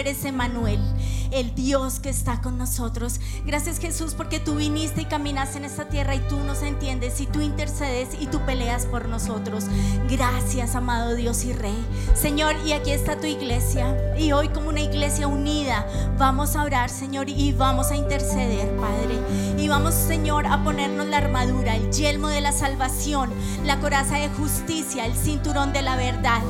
eres Emanuel, el Dios que está con nosotros. Gracias Jesús porque tú viniste y caminas en esta tierra y tú nos entiendes y tú intercedes y tú peleas por nosotros. Gracias, amado Dios y Rey. Señor, y aquí está tu iglesia. Y hoy como una iglesia unida vamos a orar, Señor, y vamos a interceder, Padre. Y vamos, Señor, a ponernos la armadura, el yelmo de la salvación, la coraza de justicia, el cinturón de la verdad.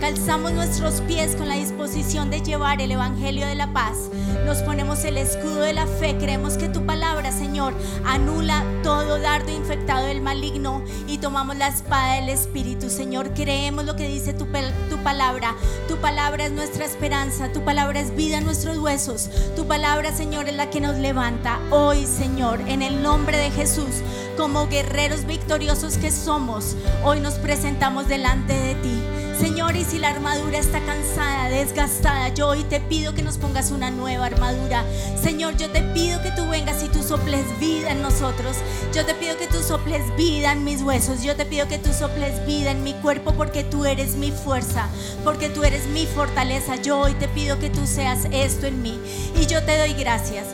Calzamos nuestros pies con la disposición de llevar el Evangelio de la paz. Nos ponemos el escudo de la fe. Creemos que tu palabra, Señor, anula todo dardo infectado del maligno y tomamos la espada del Espíritu. Señor, creemos lo que dice tu, tu palabra. Tu palabra es nuestra esperanza. Tu palabra es vida en nuestros huesos. Tu palabra, Señor, es la que nos levanta. Hoy, Señor, en el nombre de Jesús, como guerreros victoriosos que somos, hoy nos presentamos delante de ti. Señor, y si la armadura está cansada, desgastada, yo hoy te pido que nos pongas una nueva armadura. Señor, yo te pido que tú vengas y tú soples vida en nosotros. Yo te pido que tú soples vida en mis huesos. Yo te pido que tú soples vida en mi cuerpo porque tú eres mi fuerza, porque tú eres mi fortaleza. Yo hoy te pido que tú seas esto en mí. Y yo te doy gracias.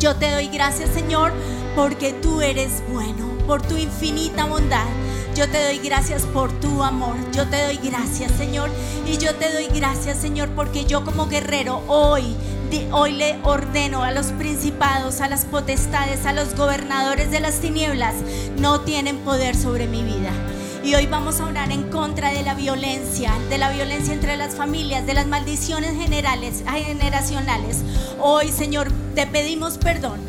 Yo te doy gracias, Señor, porque tú eres bueno, por tu infinita bondad. Yo te doy gracias por tu amor. Yo te doy gracias, Señor. Y yo te doy gracias, Señor, porque yo como guerrero hoy hoy le ordeno a los principados, a las potestades, a los gobernadores de las tinieblas, no tienen poder sobre mi vida. Y hoy vamos a orar en contra de la violencia, de la violencia entre las familias, de las maldiciones generales, generacionales. Hoy, Señor, te pedimos perdón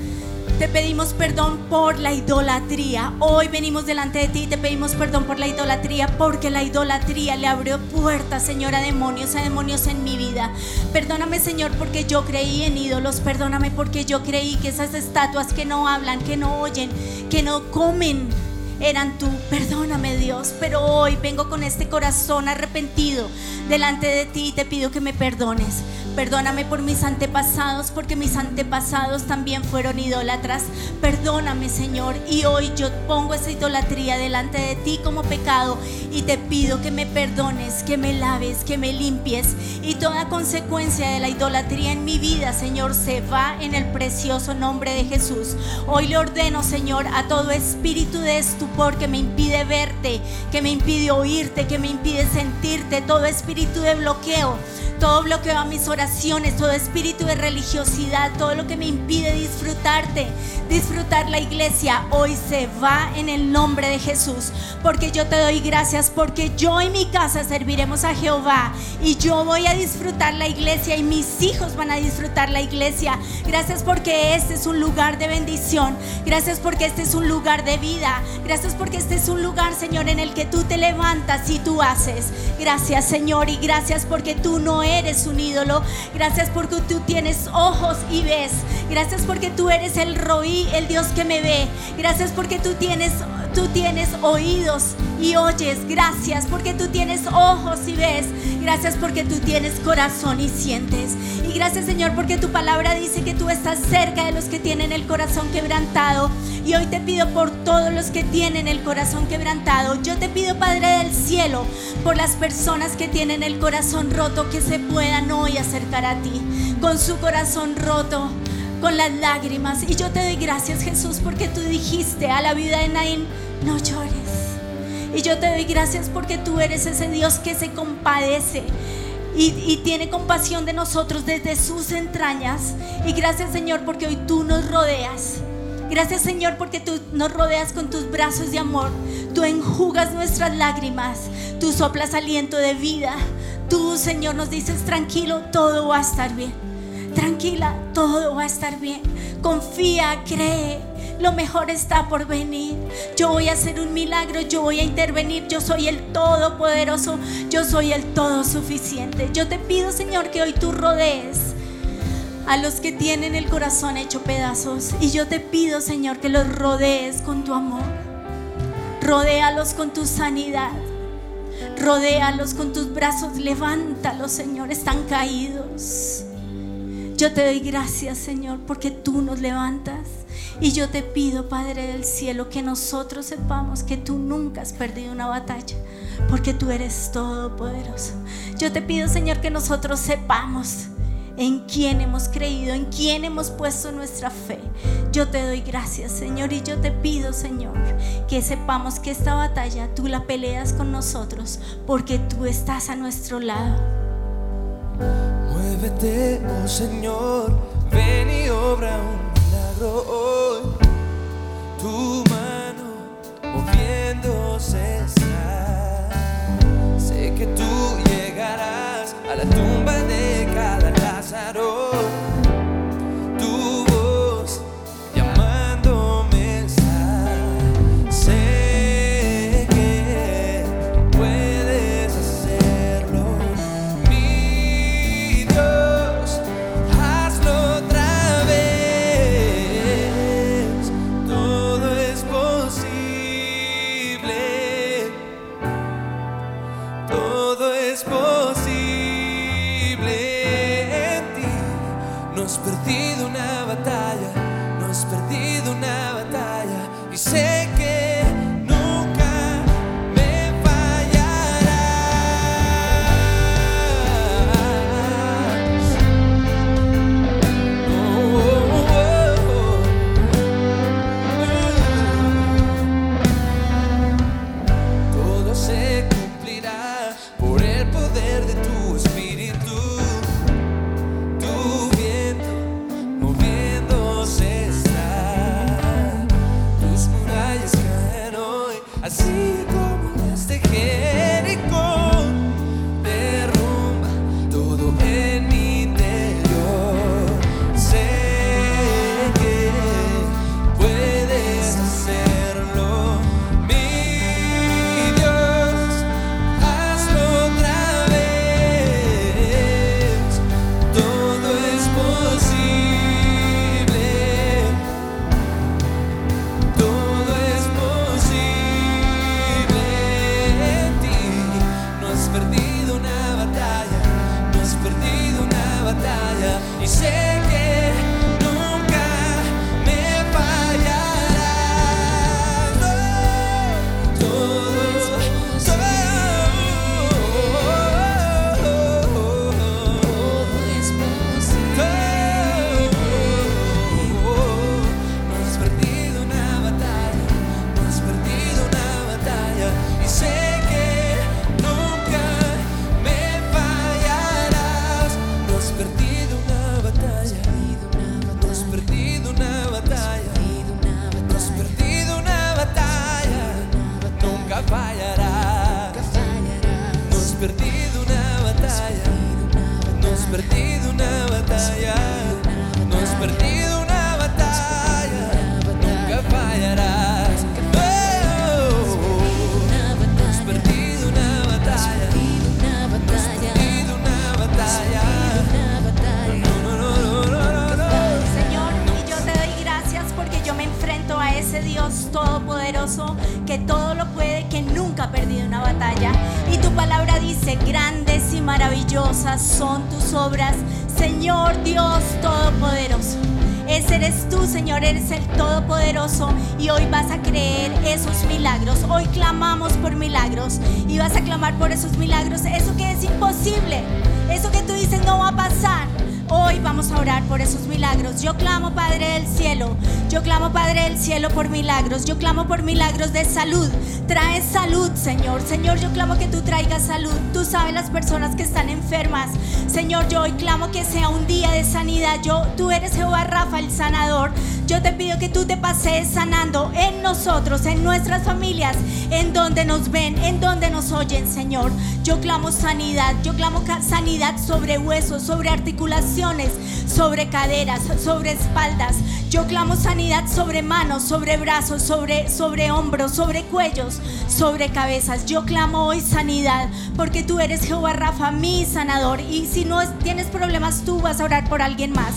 te pedimos perdón por la idolatría. Hoy venimos delante de ti y te pedimos perdón por la idolatría porque la idolatría le abrió puertas, Señor, a demonios, a demonios en mi vida. Perdóname, Señor, porque yo creí en ídolos. Perdóname porque yo creí que esas estatuas que no hablan, que no oyen, que no comen, eran tú. Perdóname Dios, pero hoy vengo con este corazón arrepentido delante de ti y te pido que me perdones. Perdóname por mis antepasados, porque mis antepasados también fueron idólatras. Perdóname, Señor. Y hoy yo pongo esa idolatría delante de ti como pecado y te pido que me perdones, que me laves, que me limpies. Y toda consecuencia de la idolatría en mi vida, Señor, se va en el precioso nombre de Jesús. Hoy le ordeno, Señor, a todo espíritu de estupor que me impide verte, que me impide oírte, que me impide sentirte, todo espíritu de bloqueo todo bloqueo a mis oraciones, todo espíritu de religiosidad, todo lo que me impide disfrutarte, disfrutar la iglesia, hoy se va en el nombre de Jesús. Porque yo te doy gracias, porque yo y mi casa serviremos a Jehová y yo voy a disfrutar la iglesia y mis hijos van a disfrutar la iglesia. Gracias porque este es un lugar de bendición. Gracias porque este es un lugar de vida. Gracias porque este es un lugar, Señor, en el que tú te levantas y tú haces. Gracias, Señor, y gracias porque tú no eres un ídolo. Gracias porque tú tienes ojos y ves. Gracias porque tú eres el roí, el Dios que me ve. Gracias porque tú tienes tú tienes oídos y oyes. Gracias porque tú tienes ojos y ves. Gracias porque tú tienes corazón y sientes. Y gracias Señor porque tu palabra dice que tú estás cerca de los que tienen el corazón quebrantado. Y hoy te pido por todos los que tienen el corazón quebrantado. Yo te pido Padre del cielo por las personas que tienen el corazón roto que se puedan hoy acercar a ti con su corazón roto con las lágrimas. Y yo te doy gracias, Jesús, porque tú dijiste a la vida de Naín, no llores. Y yo te doy gracias porque tú eres ese Dios que se compadece. Y, y, tiene compasión de nosotros desde sus entrañas. Y gracias Señor porque hoy tú nos rodeas. Gracias Señor porque tú nos rodeas con tus brazos de amor. Tú enjugas nuestras lágrimas. Tú soplas aliento de vida. Tú Señor nos dices tranquilo, todo va a estar bien. Tranquila, todo va a estar bien. Confía, cree. Lo mejor está por venir. Yo voy a hacer un milagro, yo voy a intervenir. Yo soy el todopoderoso, yo soy el todo suficiente. Yo te pido, Señor, que hoy tú rodees a los que tienen el corazón hecho pedazos. Y yo te pido, Señor, que los rodees con tu amor. Rodéalos con tu sanidad. Rodéalos con tus brazos. Levántalos, Señor. Están caídos. Yo te doy gracias, Señor, porque tú nos levantas. Y yo te pido, Padre del cielo, que nosotros sepamos que tú nunca has perdido una batalla. porque tú eres todopoderoso. Yo te pido, Señor, que nosotros sepamos en quién hemos creído, en quién hemos puesto nuestra fe. Yo te doy gracias, Señor, y yo te pido, Señor, que sepamos que esta batalla tú la peleas con nosotros, porque tú estás a nuestro lado. Muévete, oh Señor, ven y obra un milagro hoy. Tu mano moviéndose está. Sé que tú llegarás a la tumba de cada enfrento a ese Dios todopoderoso que todo lo puede, que nunca ha perdido una batalla. Y tu palabra dice, grandes y maravillosas son tus obras, Señor Dios todopoderoso. Ese eres tú, Señor, eres el Todopoderoso y hoy vas a creer esos milagros. Hoy clamamos por milagros y vas a clamar por esos milagros. Eso que es imposible, eso que tú dices no va a pasar. Hoy vamos a orar por esos milagros. Yo clamo, Padre del cielo. Yo clamo, Padre del cielo, por milagros. Yo clamo por milagros de salud. Trae salud, Señor. Señor, yo clamo que tú traigas salud. Tú sabes las personas que están enfermas. Señor, yo hoy clamo que sea un día de sanidad. Yo, tú eres Jehová Rafa, el sanador. Yo te pido que tú te pasees sanando en nosotros, en nuestras familias, en donde nos ven, en donde nos oyen, Señor. Yo clamo sanidad. Yo clamo sanidad sobre huesos, sobre articulaciones, sobre caderas, sobre espaldas. Yo clamo sanidad sobre manos, sobre brazos, sobre, sobre hombros, sobre cuellos, sobre cabezas. Yo clamo hoy sanidad porque tú eres Jehová Rafa, mi sanador. Y si no es- tienes problemas, tú vas a orar por alguien más.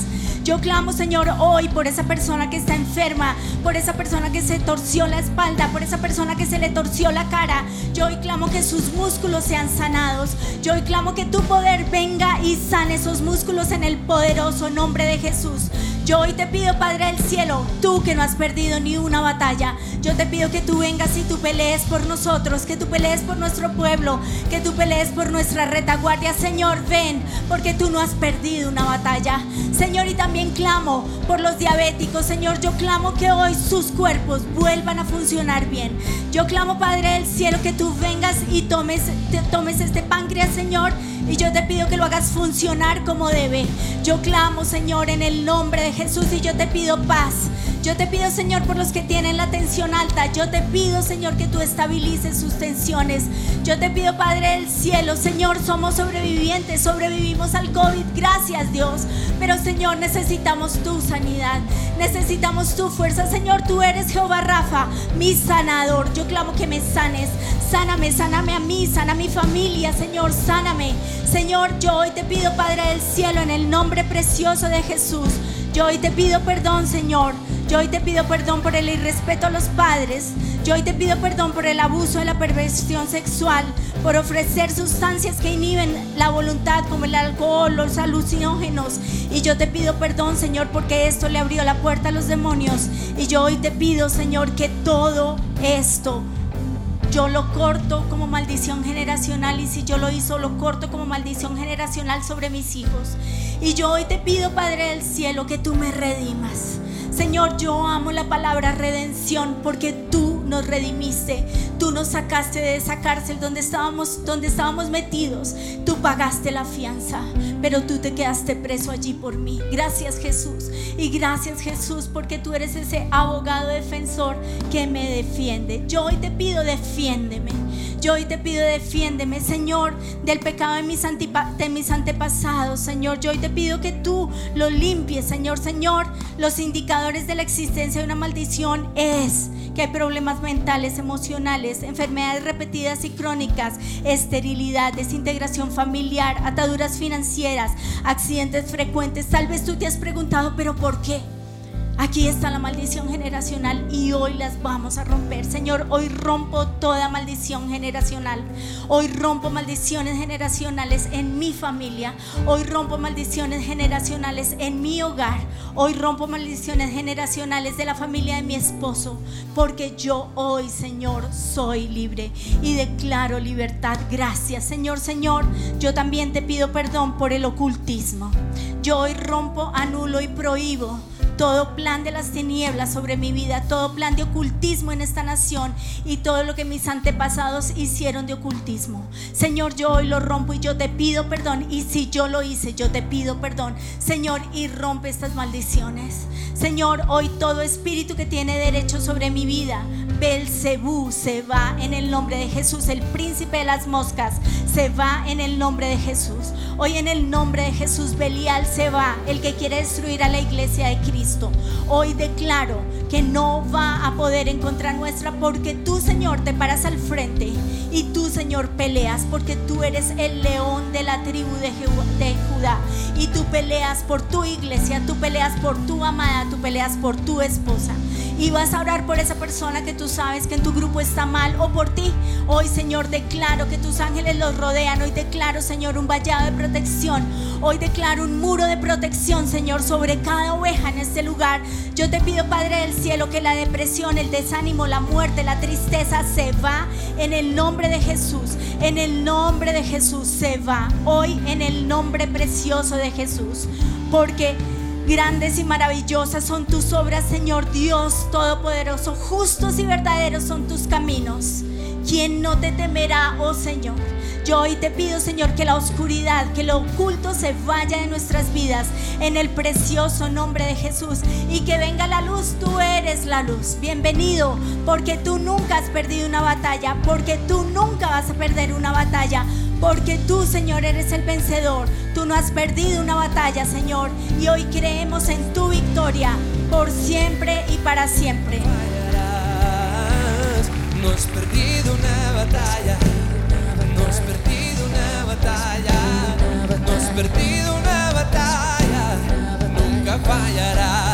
Yo clamo, Señor, hoy por esa persona que está enferma, por esa persona que se torció la espalda, por esa persona que se le torció la cara. Yo hoy clamo que sus músculos sean sanados. Yo hoy clamo que tu poder venga y sane esos músculos en el poderoso nombre de Jesús. Yo hoy te pido, Padre del cielo, tú que no has perdido ni una batalla, yo te pido que tú vengas y tú pelees por nosotros, que tú pelees por nuestro pueblo, que tú pelees por nuestra retaguardia. Señor, ven, porque tú no has perdido una batalla. Señor, y también clamo por los diabéticos. Señor, yo clamo que hoy sus cuerpos vuelvan a funcionar bien. Yo clamo, Padre del cielo, que tú vengas y tomes, tomes este páncreas, Señor y yo te pido que lo hagas funcionar como debe. Yo clamo, Señor, en el nombre de Jesús y yo te pido paz. Yo te pido, Señor, por los que tienen la tensión alta. Yo te pido, Señor, que tú estabilices sus tensiones. Yo te pido, Padre del cielo, Señor, somos sobrevivientes, sobrevivimos al COVID. Gracias, Dios. Pero, Señor, necesitamos tu sanidad. Necesitamos tu fuerza. Señor, tú eres Jehová Rafa, mi sanador. Yo clamo que me sanes. Sáname, sáname a mí, sana a mi familia, Señor, sáname. Señor, yo hoy te pido, Padre del cielo, en el nombre precioso de Jesús. Yo hoy te pido perdón, Señor. Yo hoy te pido perdón por el irrespeto a los padres. Yo hoy te pido perdón por el abuso de la perversión sexual, por ofrecer sustancias que inhiben la voluntad como el alcohol, los alucinógenos. Y yo te pido perdón, Señor, porque esto le abrió la puerta a los demonios. Y yo hoy te pido, Señor, que todo esto yo lo corto como maldición generacional y si yo lo hizo, lo corto como maldición generacional sobre mis hijos. Y yo hoy te pido, Padre del Cielo, que tú me redimas. Señor, yo amo la palabra redención porque tú nos redimiste. Tú nos sacaste de esa cárcel donde estábamos, donde estábamos metidos. Tú pagaste la fianza, pero tú te quedaste preso allí por mí. Gracias Jesús. Y gracias Jesús porque tú eres ese abogado defensor que me defiende. Yo hoy te pido, defiéndeme. Yo hoy te pido, defiéndeme, Señor, del pecado de mis, antepasados, Señor. Yo hoy te pido que tú lo limpies, Señor. Señor, los indicadores de la existencia de una maldición es que hay problemas mentales, emocionales, enfermedades repetidas y crónicas, esterilidad, desintegración familiar, ataduras financieras, accidentes frecuentes. Tal vez tú te has preguntado, pero ¿por qué? Aquí está la maldición generacional y hoy las vamos a romper. Señor, hoy rompo toda maldición generacional. Hoy rompo maldiciones generacionales en mi familia. Hoy rompo maldiciones generacionales en mi hogar. Hoy rompo maldiciones generacionales de la familia de mi esposo. Porque yo hoy, Señor, soy libre y declaro libertad. Gracias, Señor, Señor. Yo también te pido perdón por el ocultismo. Yo hoy rompo, anulo y prohíbo todo plan de las tinieblas sobre mi vida, todo plan de ocultismo en esta nación y todo lo que mis antepasados hicieron de ocultismo. Señor, yo hoy lo rompo y yo te pido perdón. Y si yo lo hice, yo te pido perdón. Señor, y rompe estas maldiciones. Señor, hoy todo espíritu que tiene derecho sobre mi vida, Belcebú se va en el nombre de Jesús. El príncipe de las moscas se va en el nombre de Jesús. Hoy en el nombre de Jesús, Belial se va, el que quiere destruir a la iglesia de Cristo. Hoy declaro que no va a poder encontrar nuestra porque tú, Señor, te paras al frente y tú, Señor, peleas porque tú eres el león de la tribu de, de Judá y tú peleas por tu iglesia, tú peleas por tu amada, tú peleas por tu esposa y vas a orar por esa persona que tú sabes que en tu grupo está mal o por ti. Hoy, Señor, declaro que tus ángeles los rodean. Hoy declaro, Señor, un vallado de protección. Hoy declaro un muro de protección, Señor, sobre cada oveja en este lugar. Yo te pido, Padre del cielo, que la depresión, el desánimo, la muerte, la tristeza se va en el nombre de Jesús. En el nombre de Jesús se va. Hoy en el nombre precioso de Jesús. Porque Grandes y maravillosas son tus obras, Señor Dios Todopoderoso. Justos y verdaderos son tus caminos. ¿Quién no te temerá, oh Señor? Yo hoy te pido, Señor, que la oscuridad, que lo oculto se vaya de nuestras vidas en el precioso nombre de Jesús y que venga la luz. Tú eres la luz. Bienvenido, porque tú nunca has perdido una batalla, porque tú nunca vas a perder una batalla porque tú, Señor, eres el vencedor. Tú no has perdido una batalla, Señor. Y hoy creemos en tu victoria por siempre y para siempre. No has perdido una batalla. No has perdido una batalla. No has perdido una batalla. Nunca fallarás.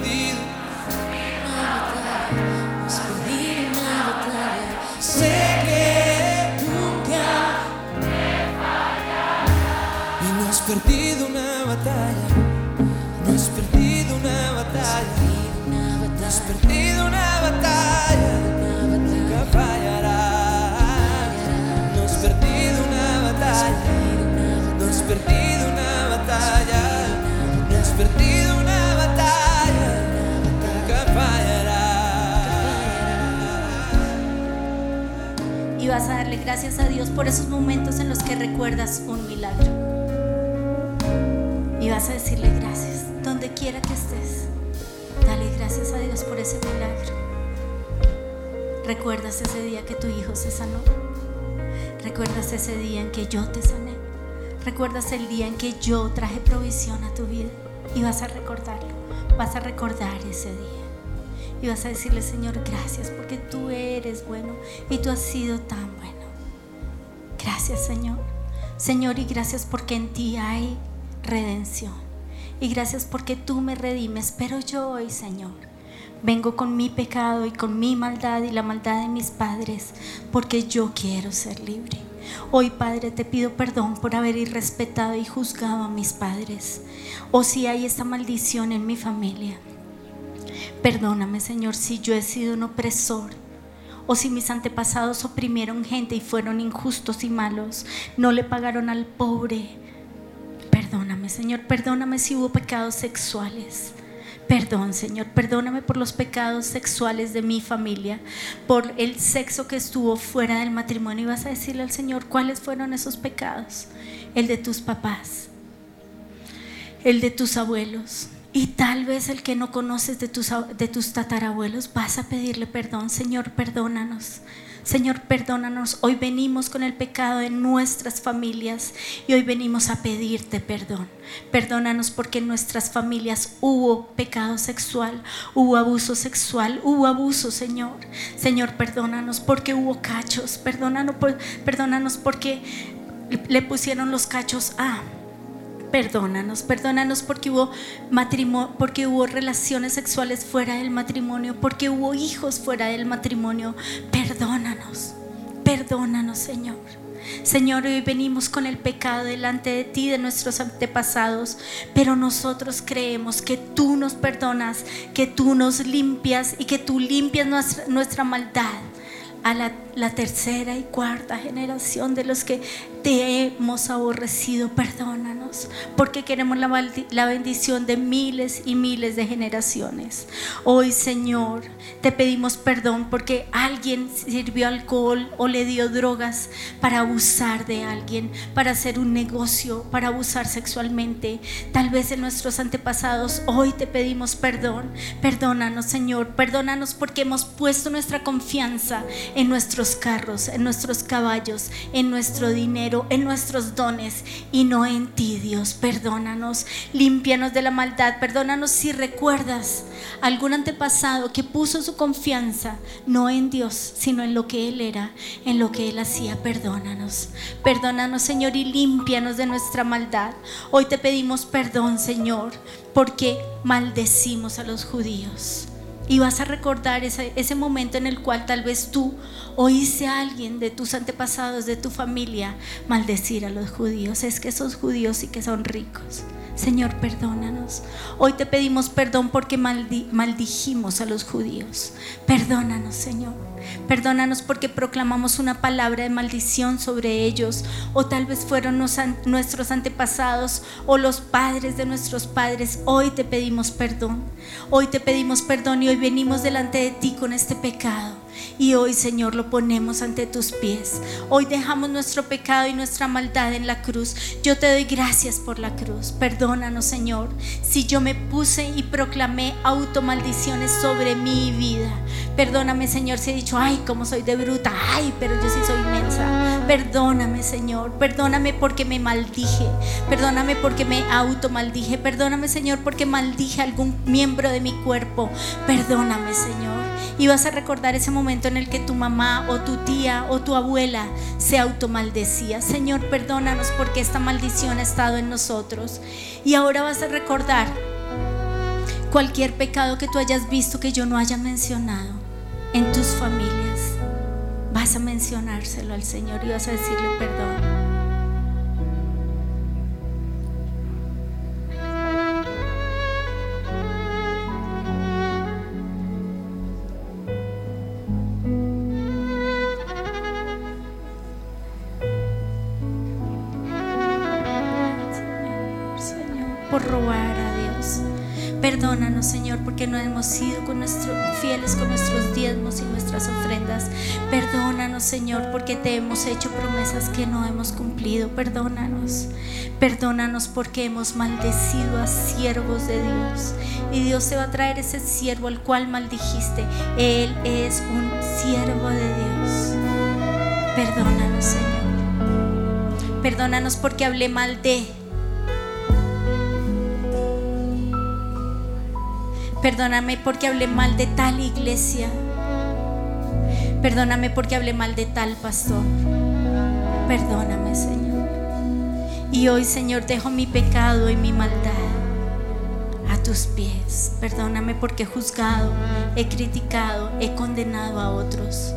Perdido. Gracias a Dios por esos momentos en los que recuerdas un milagro. Y vas a decirle gracias, donde quiera que estés. Dale gracias a Dios por ese milagro. ¿Recuerdas ese día que tu hijo se sanó? ¿Recuerdas ese día en que yo te sané? ¿Recuerdas el día en que yo traje provisión a tu vida? Y vas a recordarlo. Vas a recordar ese día. Y vas a decirle, Señor, gracias porque tú eres bueno y tú has sido tan bueno. Gracias, Señor. Señor, y gracias porque en ti hay redención. Y gracias porque tú me redimes. Pero yo hoy, Señor, vengo con mi pecado y con mi maldad y la maldad de mis padres porque yo quiero ser libre. Hoy, Padre, te pido perdón por haber irrespetado y juzgado a mis padres. O si hay esta maldición en mi familia. Perdóname, Señor, si yo he sido un opresor o si mis antepasados oprimieron gente y fueron injustos y malos, no le pagaron al pobre. Perdóname, Señor, perdóname si hubo pecados sexuales. Perdón, Señor, perdóname por los pecados sexuales de mi familia, por el sexo que estuvo fuera del matrimonio. Y vas a decirle al Señor cuáles fueron esos pecados. El de tus papás, el de tus abuelos, y tal vez el que no conoces de tus, de tus tatarabuelos, vas a pedirle perdón. Señor, perdónanos. Señor, perdónanos. Hoy venimos con el pecado de nuestras familias y hoy venimos a pedirte perdón. Perdónanos porque en nuestras familias hubo pecado sexual, hubo abuso sexual, hubo abuso, Señor. Señor, perdónanos porque hubo cachos. Perdónanos, perdónanos porque le pusieron los cachos a... Perdónanos, perdónanos porque hubo matrimonio, porque hubo relaciones sexuales fuera del matrimonio, porque hubo hijos fuera del matrimonio. Perdónanos, perdónanos, Señor. Señor, hoy venimos con el pecado delante de ti, de nuestros antepasados, pero nosotros creemos que tú nos perdonas, que tú nos limpias y que tú limpias nuestra, nuestra maldad a la, la tercera y cuarta generación de los que te hemos aborrecido. Perdónanos, porque queremos la, bendición de miles y miles de generaciones. Hoy, Señor, te pedimos perdón porque alguien sirvió alcohol o le dio drogas para abusar de alguien, para hacer un negocio, para abusar sexualmente. Tal vez en nuestros antepasados, hoy te pedimos perdón. Perdónanos, Señor, perdónanos porque hemos puesto nuestra confianza en nuestros carros, en nuestros caballos, en nuestro dinero, en nuestros dones y no en ti, Dios. Perdónanos, límpianos de la maldad, perdónanos si recuerdas algún antepasado que puso su confianza no en Dios, sino en lo que Él era, en lo que Él hacía. Perdónanos, perdónanos, Señor, y límpianos de nuestra maldad. Hoy te pedimos perdón, Señor, porque maldecimos a los judíos. Y vas a recordar ese, ese momento en el cual tal vez tú oíste a alguien de tus antepasados, de tu familia, maldecir a los judíos. Es que esos judíos sí que son ricos. Señor, perdónanos. Hoy te pedimos perdón porque maldi- maldijimos a los judíos. Perdónanos, Señor. Perdónanos porque proclamamos una palabra de maldición sobre ellos. O tal vez fueron nuestros antepasados o los padres de nuestros padres. Hoy te pedimos perdón. Hoy te pedimos perdón y hoy venimos delante de ti con este pecado. Y hoy, Señor, lo ponemos ante tus pies. Hoy dejamos nuestro pecado y nuestra maldad en la cruz. Yo te doy gracias por la cruz. Perdónanos, Señor, si yo me puse y proclamé automaldiciones sobre mi vida. Perdóname, Señor, si he dicho, ay, como soy de bruta, ay, pero yo sí soy inmensa. Perdóname, Señor. Perdóname porque me maldije. Perdóname porque me automaldije. Perdóname, Señor, porque maldije a algún miembro de mi cuerpo. Perdóname, Señor. Y vas a recordar ese momento en el que tu mamá o tu tía o tu abuela se automaldecía. Señor, perdónanos porque esta maldición ha estado en nosotros. Y ahora vas a recordar cualquier pecado que tú hayas visto que yo no haya mencionado en tus familias. Vas a mencionárselo al Señor y vas a decirle perdón. Sido con nuestro- fieles con nuestros diezmos y nuestras ofrendas. Perdónanos, Señor, porque te hemos hecho promesas que no hemos cumplido. Perdónanos. Perdónanos porque hemos maldecido a siervos de Dios. Y Dios te va a traer ese siervo al cual maldijiste. Él es un siervo de Dios. Perdónanos, Señor. Perdónanos porque hablé mal de. Perdóname porque hablé mal de tal iglesia. Perdóname porque hablé mal de tal pastor. Perdóname, Señor. Y hoy, Señor, dejo mi pecado y mi maldad a tus pies. Perdóname porque he juzgado, he criticado, he condenado a otros.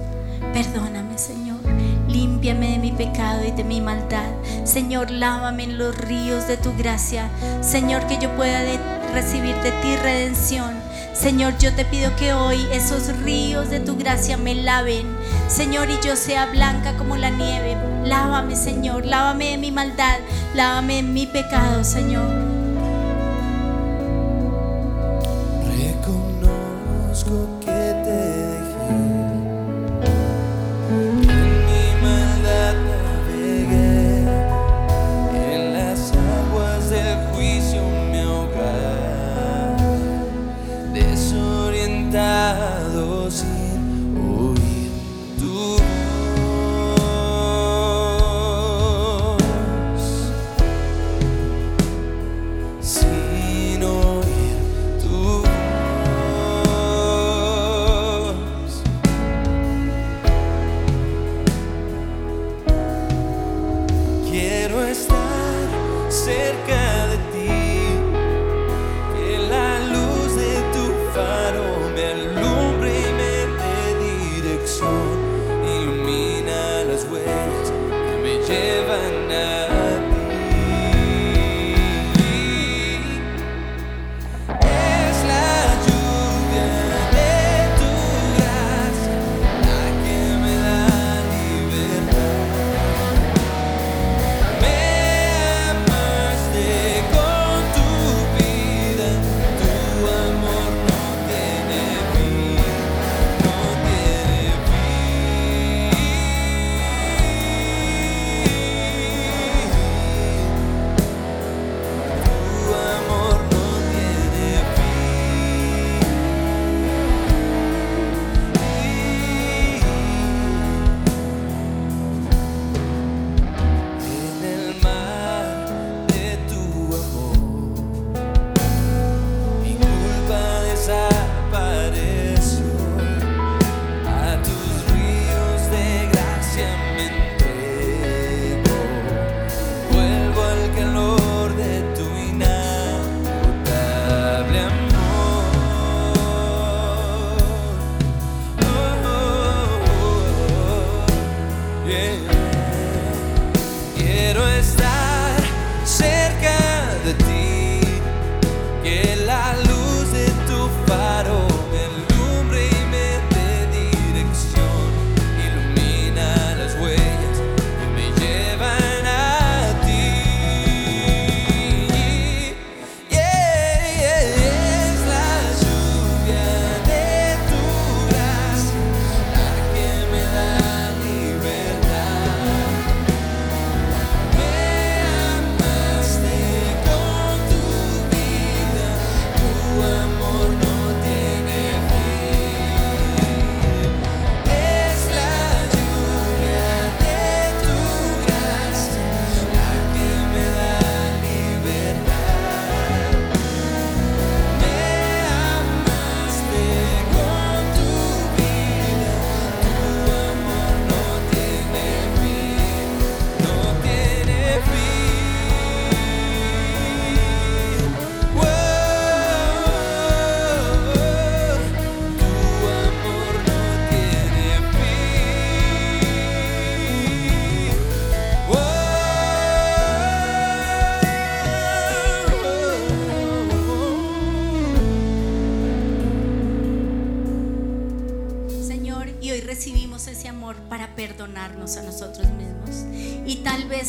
Perdóname, Señor. Límpiame de mi pecado y de mi maldad. Señor, lávame en los ríos de tu gracia. Señor, que yo pueda recibir de ti redención. Señor, yo te pido que hoy esos ríos de tu gracia me laven. Señor, y yo sea blanca como la nieve. Lávame, Señor. Lávame de mi maldad. Lávame de mi pecado, Señor.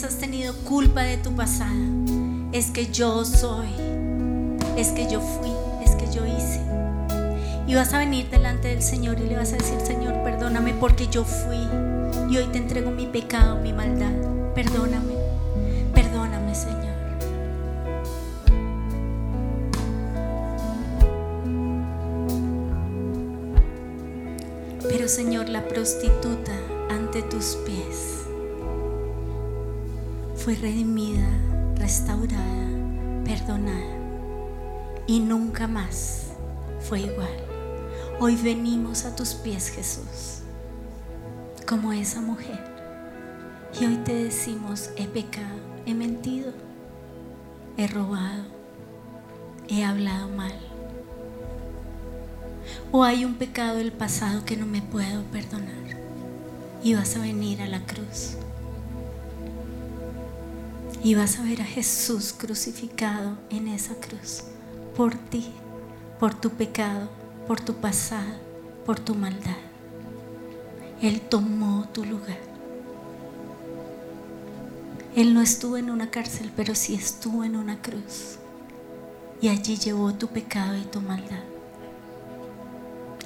Has tenido culpa de tu pasado. Es que yo soy. Es que yo fui. Es que yo hice. Y vas a venir delante del Señor y le vas a decir, Señor, perdóname porque yo fui. Y hoy te entrego mi pecado, mi maldad. Perdóname. Perdóname, Señor. Pero Señor, la prostituta ante tus pies fue redimida, restaurada, perdonada y nunca más fue igual. Hoy venimos a tus pies, Jesús, como esa mujer. Y hoy te decimos, he pecado, he mentido, he robado, he hablado mal. O hay un pecado del pasado que no me puedo perdonar. Y vas a venir a la cruz. Y vas a ver a Jesús crucificado en esa cruz. Por ti, por tu pecado, por tu pasado, por tu maldad. Él tomó tu lugar. Él no estuvo en una cárcel, pero sí estuvo en una cruz. Y allí llevó tu pecado y tu maldad.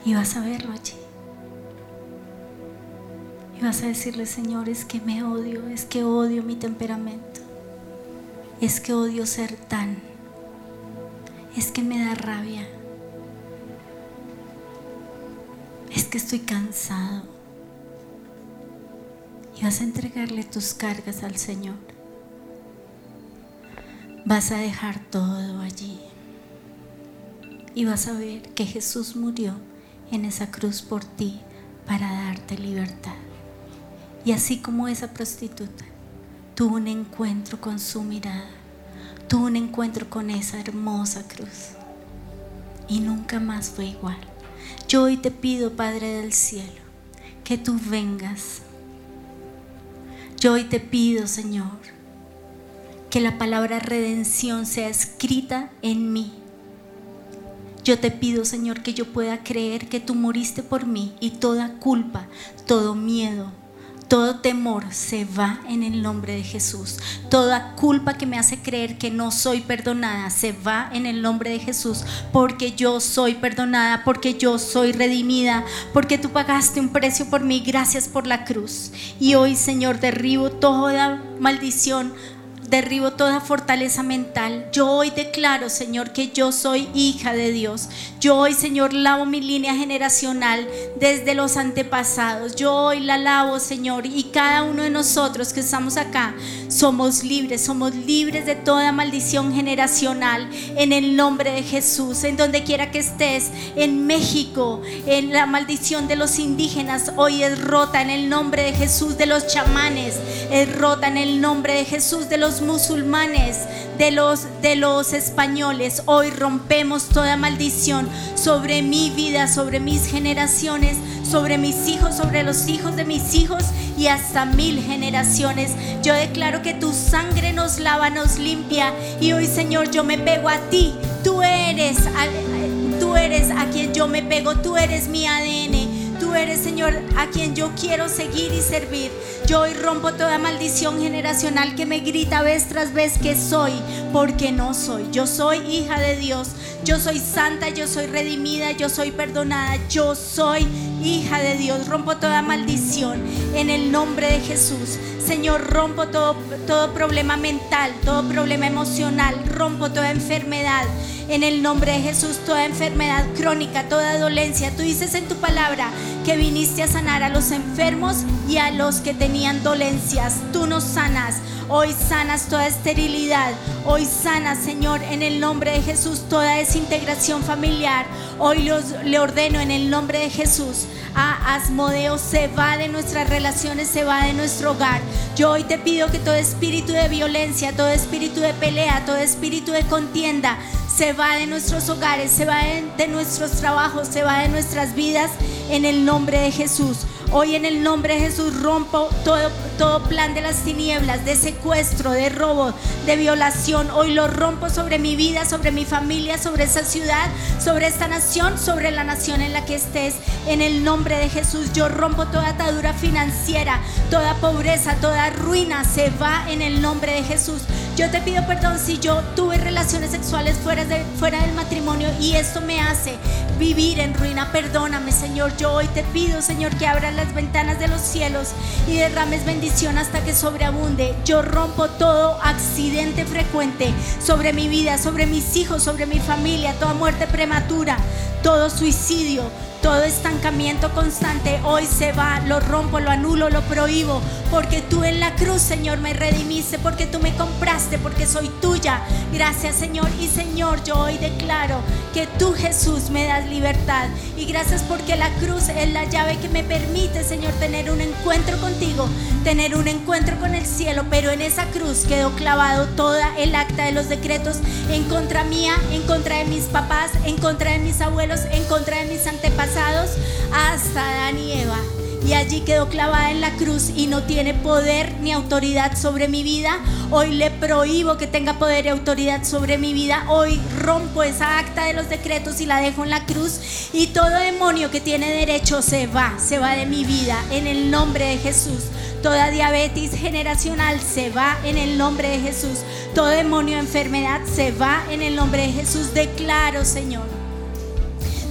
Y vas a verlo allí. Y vas a decirle, Señor, es que me odio, es que odio mi temperamento. Es que odio ser tan. Es que me da rabia. Es que estoy cansado. Y vas a entregarle tus cargas al Señor. Vas a dejar todo allí. Y vas a ver que Jesús murió en esa cruz por ti para darte libertad. Y así como esa prostituta tuvo un encuentro con su mirada, tuvo un encuentro con esa hermosa cruz y nunca más fue igual. Yo hoy te pido, Padre del cielo, que tú vengas. Yo hoy te pido, Señor, que la palabra redención sea escrita en mí yo te pido, Señor, que yo pueda creer que tú moriste por mí y toda culpa, todo miedo, todo temor se va en el nombre de Jesús. Toda culpa que me hace creer que no soy perdonada se va en el nombre de Jesús. Porque yo soy perdonada, porque yo soy redimida, porque tú pagaste un precio por mí. Gracias por la cruz. Y hoy, Señor, derribo toda maldición derribo toda fortaleza mental. Yo hoy declaro, Señor, que yo soy hija de Dios. Yo hoy, Señor, lavo mi línea generacional desde los antepasados. Yo hoy la lavo, Señor, y cada uno de nosotros que estamos acá somos libres, somos libres de toda maldición generacional en el nombre de Jesús. En donde quiera que estés, en México, en la maldición de los indígenas, hoy es rota en el nombre de Jesús, de los chamanes, es rota en el nombre de Jesús, de los musulmanes, de los, de los españoles. Hoy rompemos toda maldición sobre mi vida, sobre mis generaciones, sobre mis hijos, sobre los hijos de mis hijos y hasta mil generaciones. Yo declaro que tu sangre nos lava, nos limpia y hoy Señor yo me pego a ti. Tú eres, tú eres a quien yo me pego, tú eres mi ADN. Eres, Señor, a quien yo quiero seguir y servir. Yo hoy rompo toda maldición generacional que me grita vez tras vez que soy, porque no soy. Yo soy hija de Dios. Yo soy santa, yo soy redimida, yo soy perdonada. Yo soy hija de Dios. Rompo toda maldición en el nombre de Jesús. Señor, rompo todo, todo problema mental, todo problema emocional, rompo toda enfermedad. En el nombre de Jesús, toda enfermedad crónica, toda dolencia. Tú dices en tu palabra que viniste a sanar a los enfermos y a los que tenían dolencias. Tú nos sanas. Hoy sanas toda esterilidad. Hoy sanas, Señor, en el nombre de Jesús, toda desintegración familiar. Hoy le ordeno en el nombre de Jesús a Asmodeo se va de nuestras relaciones, se va de nuestro hogar. Yo hoy te pido que todo espíritu de violencia, todo espíritu de pelea, todo espíritu de contienda se va de nuestros hogares, se va de, nuestros trabajos, se va de nuestras vidas en el nombre de Jesús. Hoy en el nombre de Jesús rompo todo, todo plan de las tinieblas, de secuestro, de robo, de violación. Hoy lo rompo sobre mi vida, sobre mi familia, sobre esa ciudad, sobre esta nación, sobre la nación en la que estés. En el nombre de Jesús yo rompo toda atadura financiera, toda pobreza, toda ruina se va en el nombre de Jesús. Yo te pido perdón si yo tuve relaciones sexuales fuera, de, fuera del matrimonio y esto me hace vivir en ruina. Perdóname, Señor. Yo hoy te pido, Señor, que abras las ventanas de los cielos y derrames bendición hasta que sobreabunde. Yo rompo todo accidente frecuente sobre mi vida, sobre mis hijos, sobre mi familia, toda muerte prematura, todo suicidio todo estancamiento constante hoy se va, lo rompo, lo anulo, lo prohíbo, porque tú en la cruz, Señor, me redimiste, porque tú me compraste, porque soy tuya. Gracias, Señor. Y Señor, yo hoy declaro que tú, Jesús, me das libertad. Y gracias porque la cruz es la llave que me permite, Señor, tener un encuentro contigo, tener un encuentro con el cielo. Pero en esa cruz quedó clavado toda el acta de los decretos en contra mía, en contra de mis papás, en contra de mis abuelos, en contra de mis antepasados hasta Adán y Eva. Y allí quedó clavada en la cruz y no tiene poder ni autoridad sobre mi vida. Hoy le prohíbo que tenga poder y autoridad sobre mi vida. Hoy rompo esa acta de los decretos y la dejo en la cruz. Y todo demonio que tiene derecho se va, se va de mi vida en el nombre de Jesús. Toda diabetes generacional se va en el nombre de Jesús. Todo demonio de enfermedad se va en el nombre de Jesús. Declaro, Señor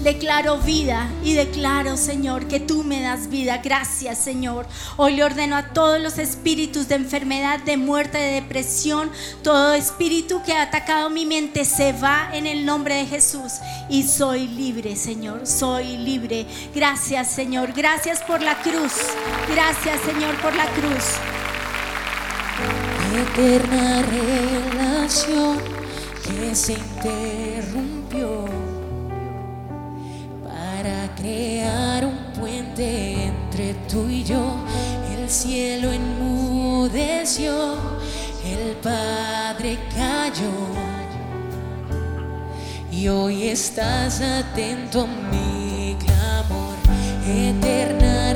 Declaro vida y declaro, Señor, que tú me das vida. Gracias, Señor. Hoy le ordeno a todos los espíritus de enfermedad, de muerte, de depresión, todo espíritu que ha atacado mi mente se va en el nombre de Jesús. Y soy libre, Señor. Soy libre. Gracias, Señor. Gracias por la cruz. Gracias, Señor, por la cruz. Eterna relación que se interrumpió crear un puente entre tú y yo. El cielo enmudeció, el Padre cayó. Y hoy estás atento a mi clamor, eterna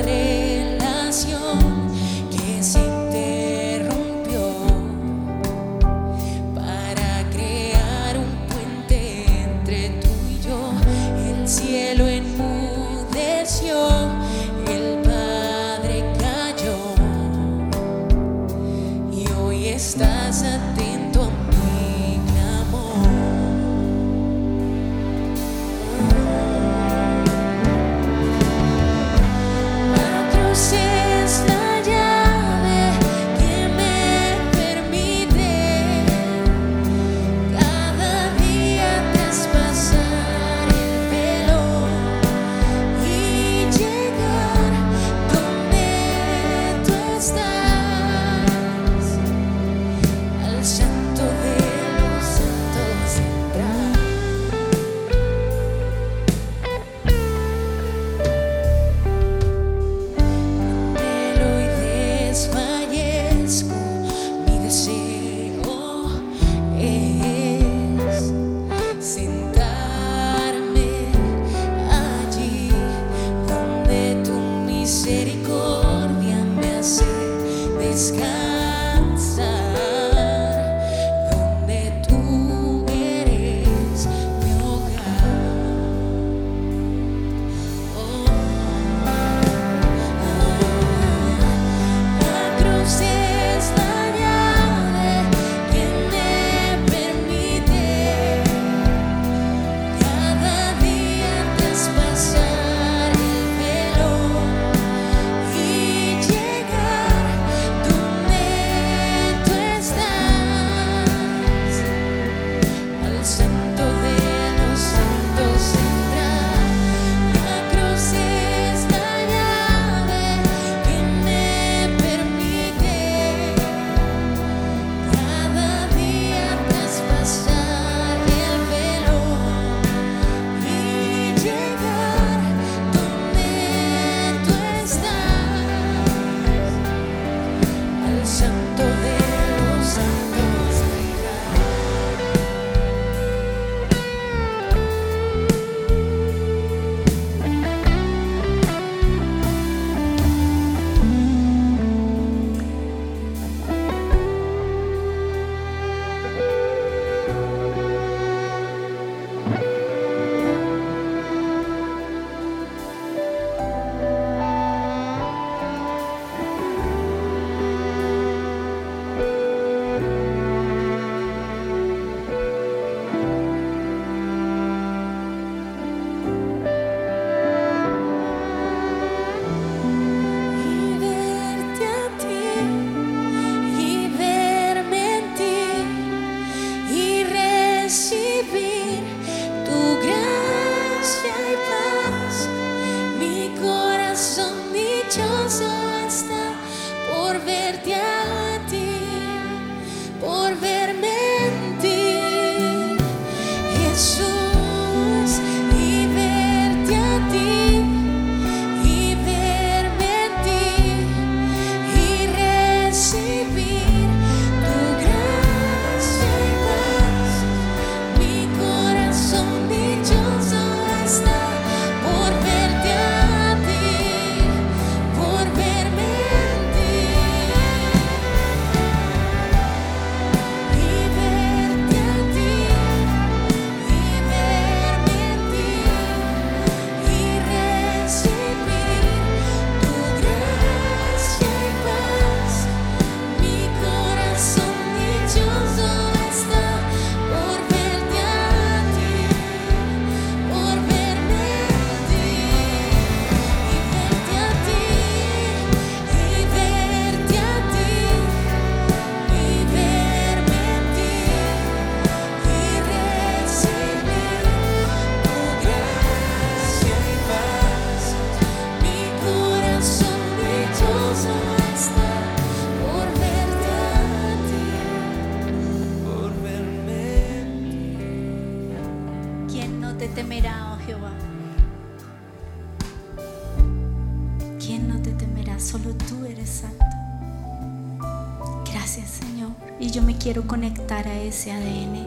ese ADN,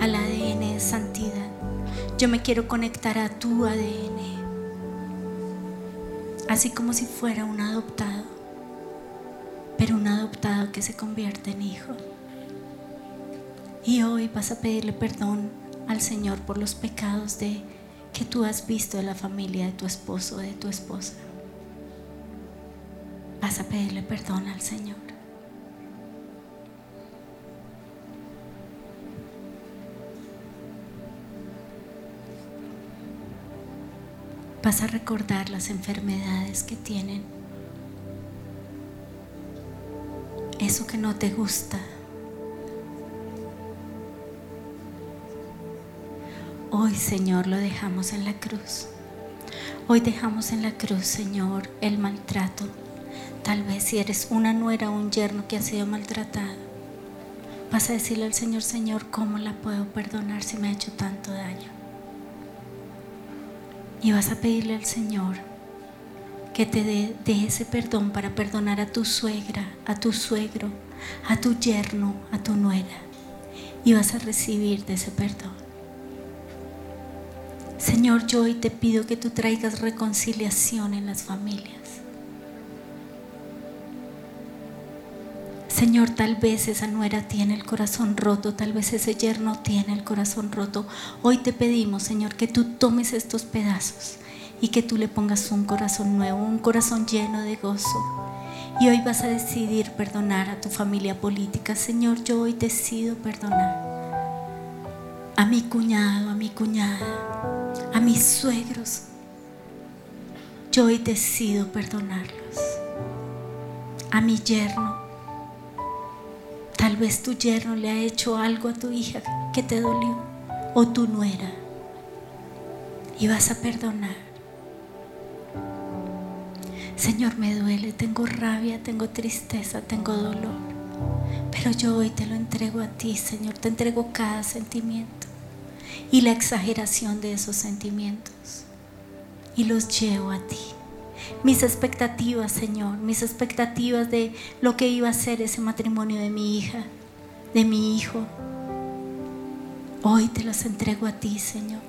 al ADN de santidad. Yo me quiero conectar a tu ADN, así como si fuera un adoptado, pero un adoptado que se convierte en hijo. Y hoy vas a pedirle perdón al Señor por los pecados de que tú has visto de la familia de tu esposo o de tu esposa. Vas a pedirle perdón al Señor. Vas a recordar las enfermedades que tienen. Eso que no te gusta. Hoy, Señor, lo dejamos en la cruz. Hoy dejamos en la cruz, Señor, el maltrato. Tal vez si eres una nuera o un yerno que ha sido maltratado, vas a decirle al Señor, Señor, ¿cómo la puedo perdonar si me ha hecho tanto daño? Y vas a pedirle al Señor que te dé ese perdón para perdonar a tu suegra, a tu suegro, a tu yerno, a tu nuera. Y vas a recibir de ese perdón. Señor, yo hoy te pido que tú traigas reconciliación en las familias. Señor, tal vez esa nuera tiene el corazón roto, tal vez ese yerno tiene el corazón roto. Hoy te pedimos, Señor, que tú tomes estos pedazos y que tú le pongas un corazón nuevo, un corazón lleno de gozo. Y hoy vas a decidir perdonar a tu familia política. Señor, yo hoy decido perdonar a mi cuñado, a mi cuñada, a mis suegros. Yo hoy decido perdonarlos. A mi yerno. Vez tu yerno le ha hecho algo a tu hija que te dolió o tu nuera. Y vas a perdonar. Señor, me duele, tengo rabia, tengo tristeza, tengo dolor. Pero yo hoy te lo entrego a ti, Señor. Te entrego cada sentimiento y la exageración de esos sentimientos y los llevo a ti. Mis expectativas, Señor, mis expectativas de lo que iba a ser ese matrimonio de mi hija, de mi hijo, hoy te las entrego a ti, Señor.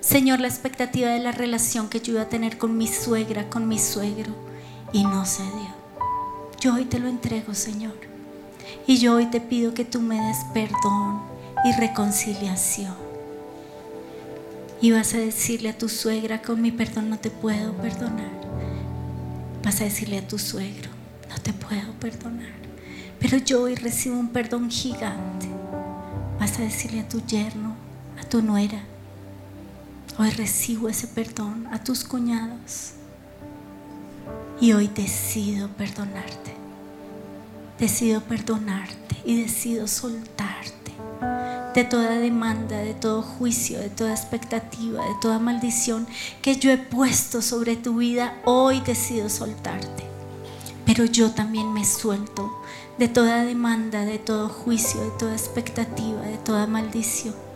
Señor, la expectativa de la relación que yo iba a tener con mi suegra, con mi suegro, y no se dio. Yo hoy te lo entrego, Señor. Y yo hoy te pido que tú me des perdón y reconciliación. Y vas a decirle a tu suegra, con mi perdón no te puedo perdonar. Vas a decirle a tu suegro, no te puedo perdonar. Pero yo hoy recibo un perdón gigante. Vas a decirle a tu yerno, a tu nuera, hoy recibo ese perdón a tus cuñados. Y hoy decido perdonarte. Decido perdonarte y decido soltarte de toda demanda, de todo juicio, de toda expectativa, de toda maldición que yo he puesto sobre tu vida, hoy decido soltarte. Pero yo también me suelto de toda demanda, de todo juicio, de toda expectativa, de toda maldición.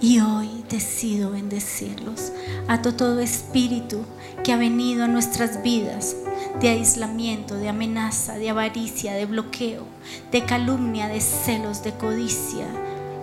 Y hoy decido bendecirlos. Ato todo espíritu que ha venido a nuestras vidas de aislamiento, de amenaza, de avaricia, de bloqueo, de calumnia, de celos, de codicia,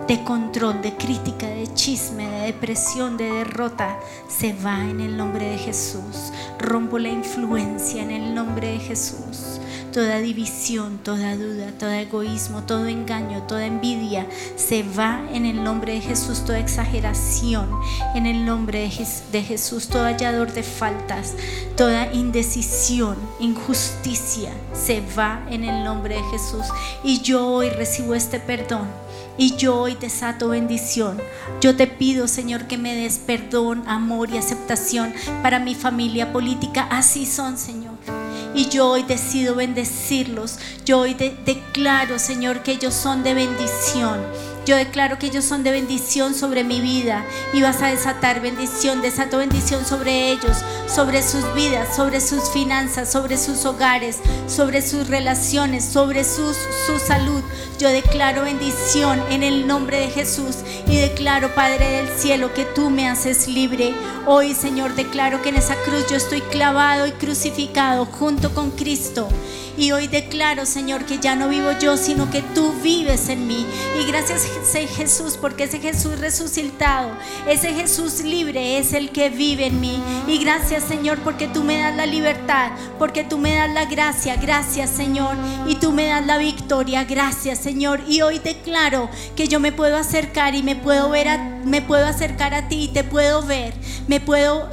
de control, de crítica, de chisme, de depresión, de derrota, se va en el nombre de Jesús. Rompo la influencia en el nombre de Jesús toda división, toda duda, todo egoísmo, todo engaño, toda envidia, se va en el nombre de Jesús, toda exageración, en el nombre de, Jesús, todo hallador de faltas, toda indecisión, injusticia, se va en el nombre de Jesús. Y yo hoy recibo este perdón. Y yo hoy desato bendición. Yo te pido, Señor, que me des perdón, amor y aceptación para mi familia política. Así son, Señor. Y yo hoy decido bendecirlos. Yo hoy declaro, Señor, que ellos son de bendición. Yo declaro que ellos son de bendición sobre mi vida y vas a desatar bendición, desato bendición sobre ellos, sobre sus vidas, sobre sus finanzas, sobre sus hogares, sobre sus relaciones, sobre su salud. Yo declaro bendición en el nombre de Jesús y declaro, Padre del cielo, que tú me haces libre. Hoy, Señor, declaro que en esa cruz yo estoy clavado y crucificado junto con Cristo. Y hoy declaro, Señor, que ya no vivo yo, sino que tú vives en mí. Y gracias Jesús, porque ese Jesús resucitado, ese Jesús libre es el que vive en mí. Y gracias, Señor, porque tú me das la libertad, porque tú me das la gracia. Gracias, Señor. Y tú me das la victoria. Gracias, Señor. Y hoy declaro que yo me puedo acercar y me puedo ver me puedo acercar a ti y te puedo ver. Me puedo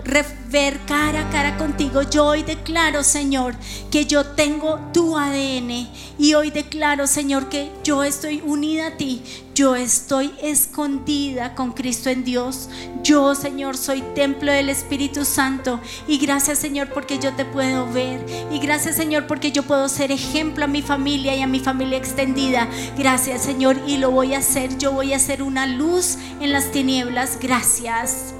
ver cara a cara contigo. Yo hoy declaro, Señor, que yo tengo tu ADN. Y hoy declaro, Señor, que yo estoy unida a ti. Yo estoy escondida con Cristo en Dios. Yo, Señor, soy templo del Espíritu Santo. Y gracias, Señor, porque yo te puedo ver. Y gracias, Señor, porque yo puedo ser ejemplo a mi familia y a mi familia extendida. Gracias, Señor, y lo voy a hacer. Yo voy a ser una luz en las tinieblas. Gracias.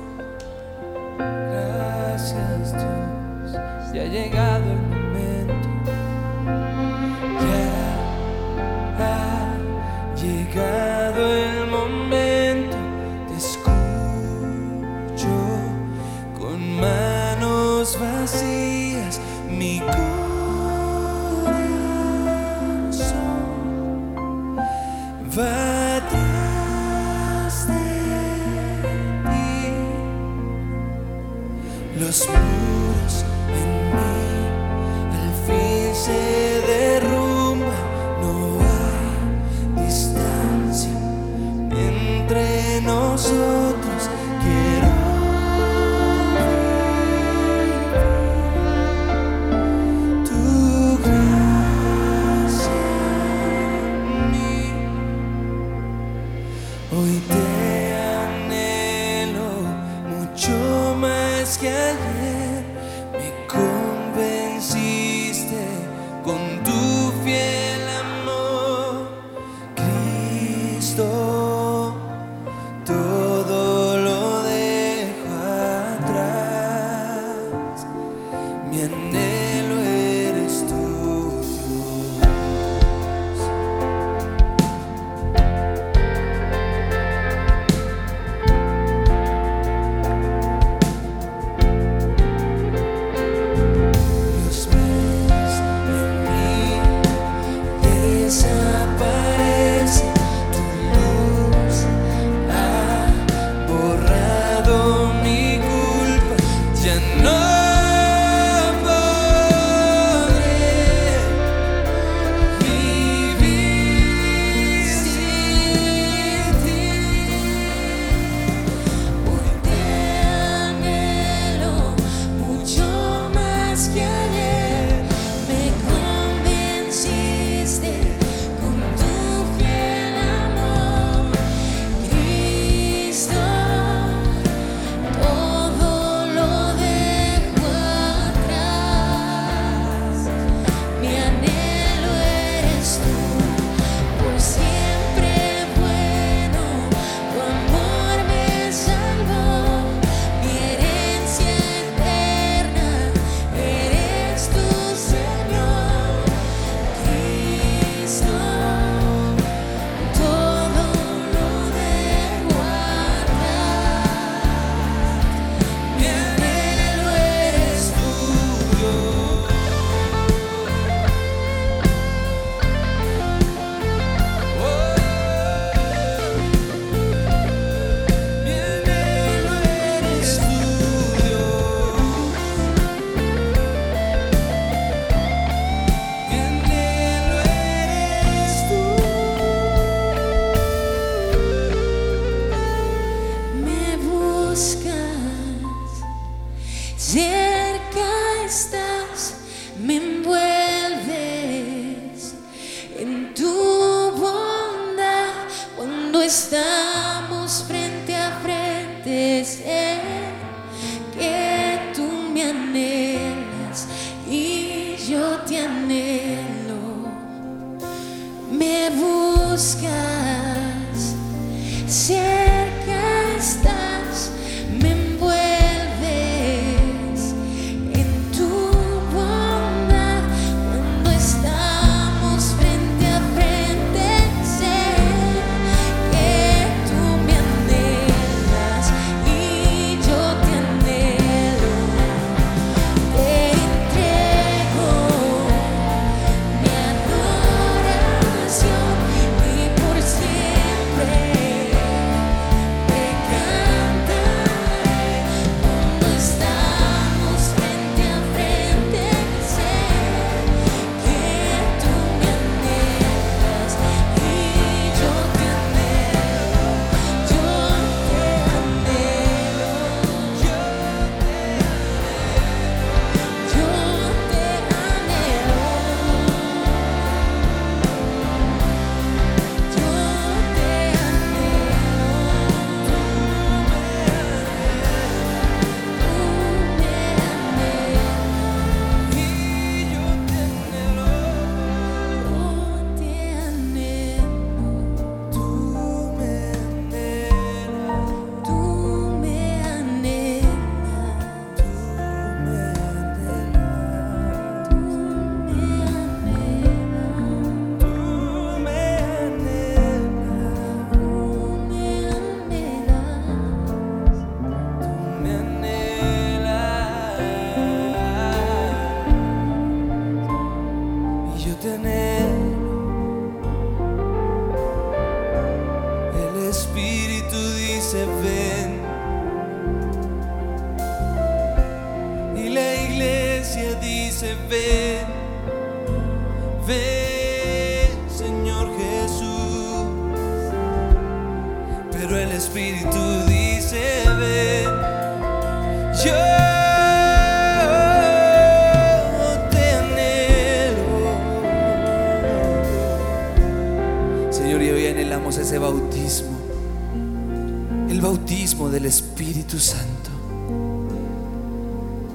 Gracias Dios, ya ha llegado el cuando estamos frente a frente.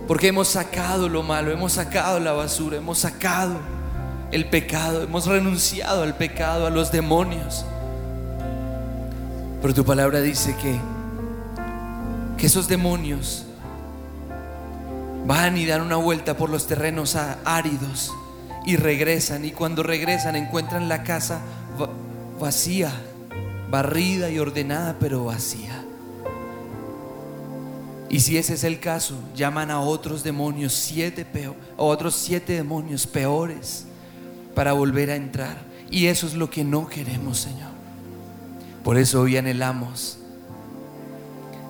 Porque hemos sacado lo malo, hemos sacado la basura, hemos sacado el pecado, hemos renunciado al pecado, a los demonios. Pero tu palabra dice que, que esos demonios van y dan una vuelta por los terrenos áridos y regresan. Y cuando regresan encuentran la casa va- vacía, barrida y ordenada, pero vacía. Y si ese es el caso, llaman a otros demonios, siete a otros siete demonios peores para volver a entrar. Y eso es lo que no queremos, Señor. Por eso hoy anhelamos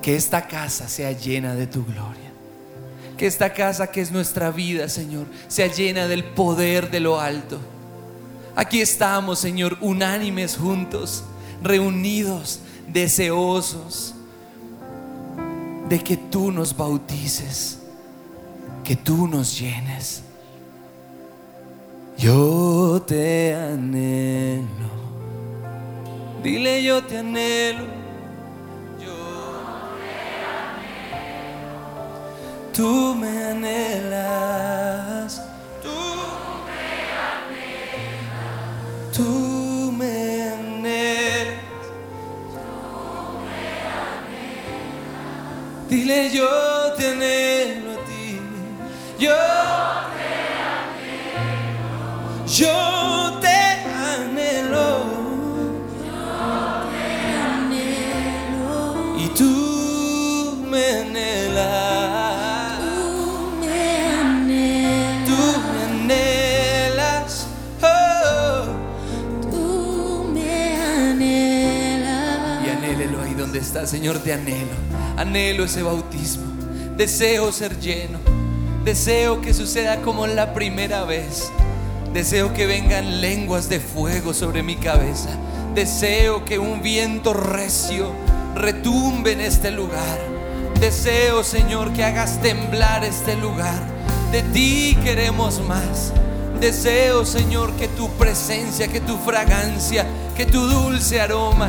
que esta casa sea llena de tu gloria. Que esta casa que es nuestra vida, Señor, sea llena del poder de lo alto. Aquí estamos, Señor, unánimes juntos, reunidos, deseosos de que tú nos bautices, que tú nos llenes. Yo te anhelo. Dile yo te anhelo. Yo Tú me anhelas. Tú Tú Dile yo te anhelo a ti. Yo te anhelo. Yo te anhelo. Y tú me anhelas. Tú me anhelas. Oh. Y anhélelo ahí donde está, Señor, te anhelo. Anhelo ese bautismo. Deseo ser lleno. Deseo que suceda como la primera vez. Deseo que vengan lenguas de fuego sobre mi cabeza. Deseo que un viento recio retumbe en este lugar. Deseo, Señor, que hagas temblar este lugar. De ti queremos más. Deseo, Señor, que tu presencia, que tu fragancia, que tu dulce aroma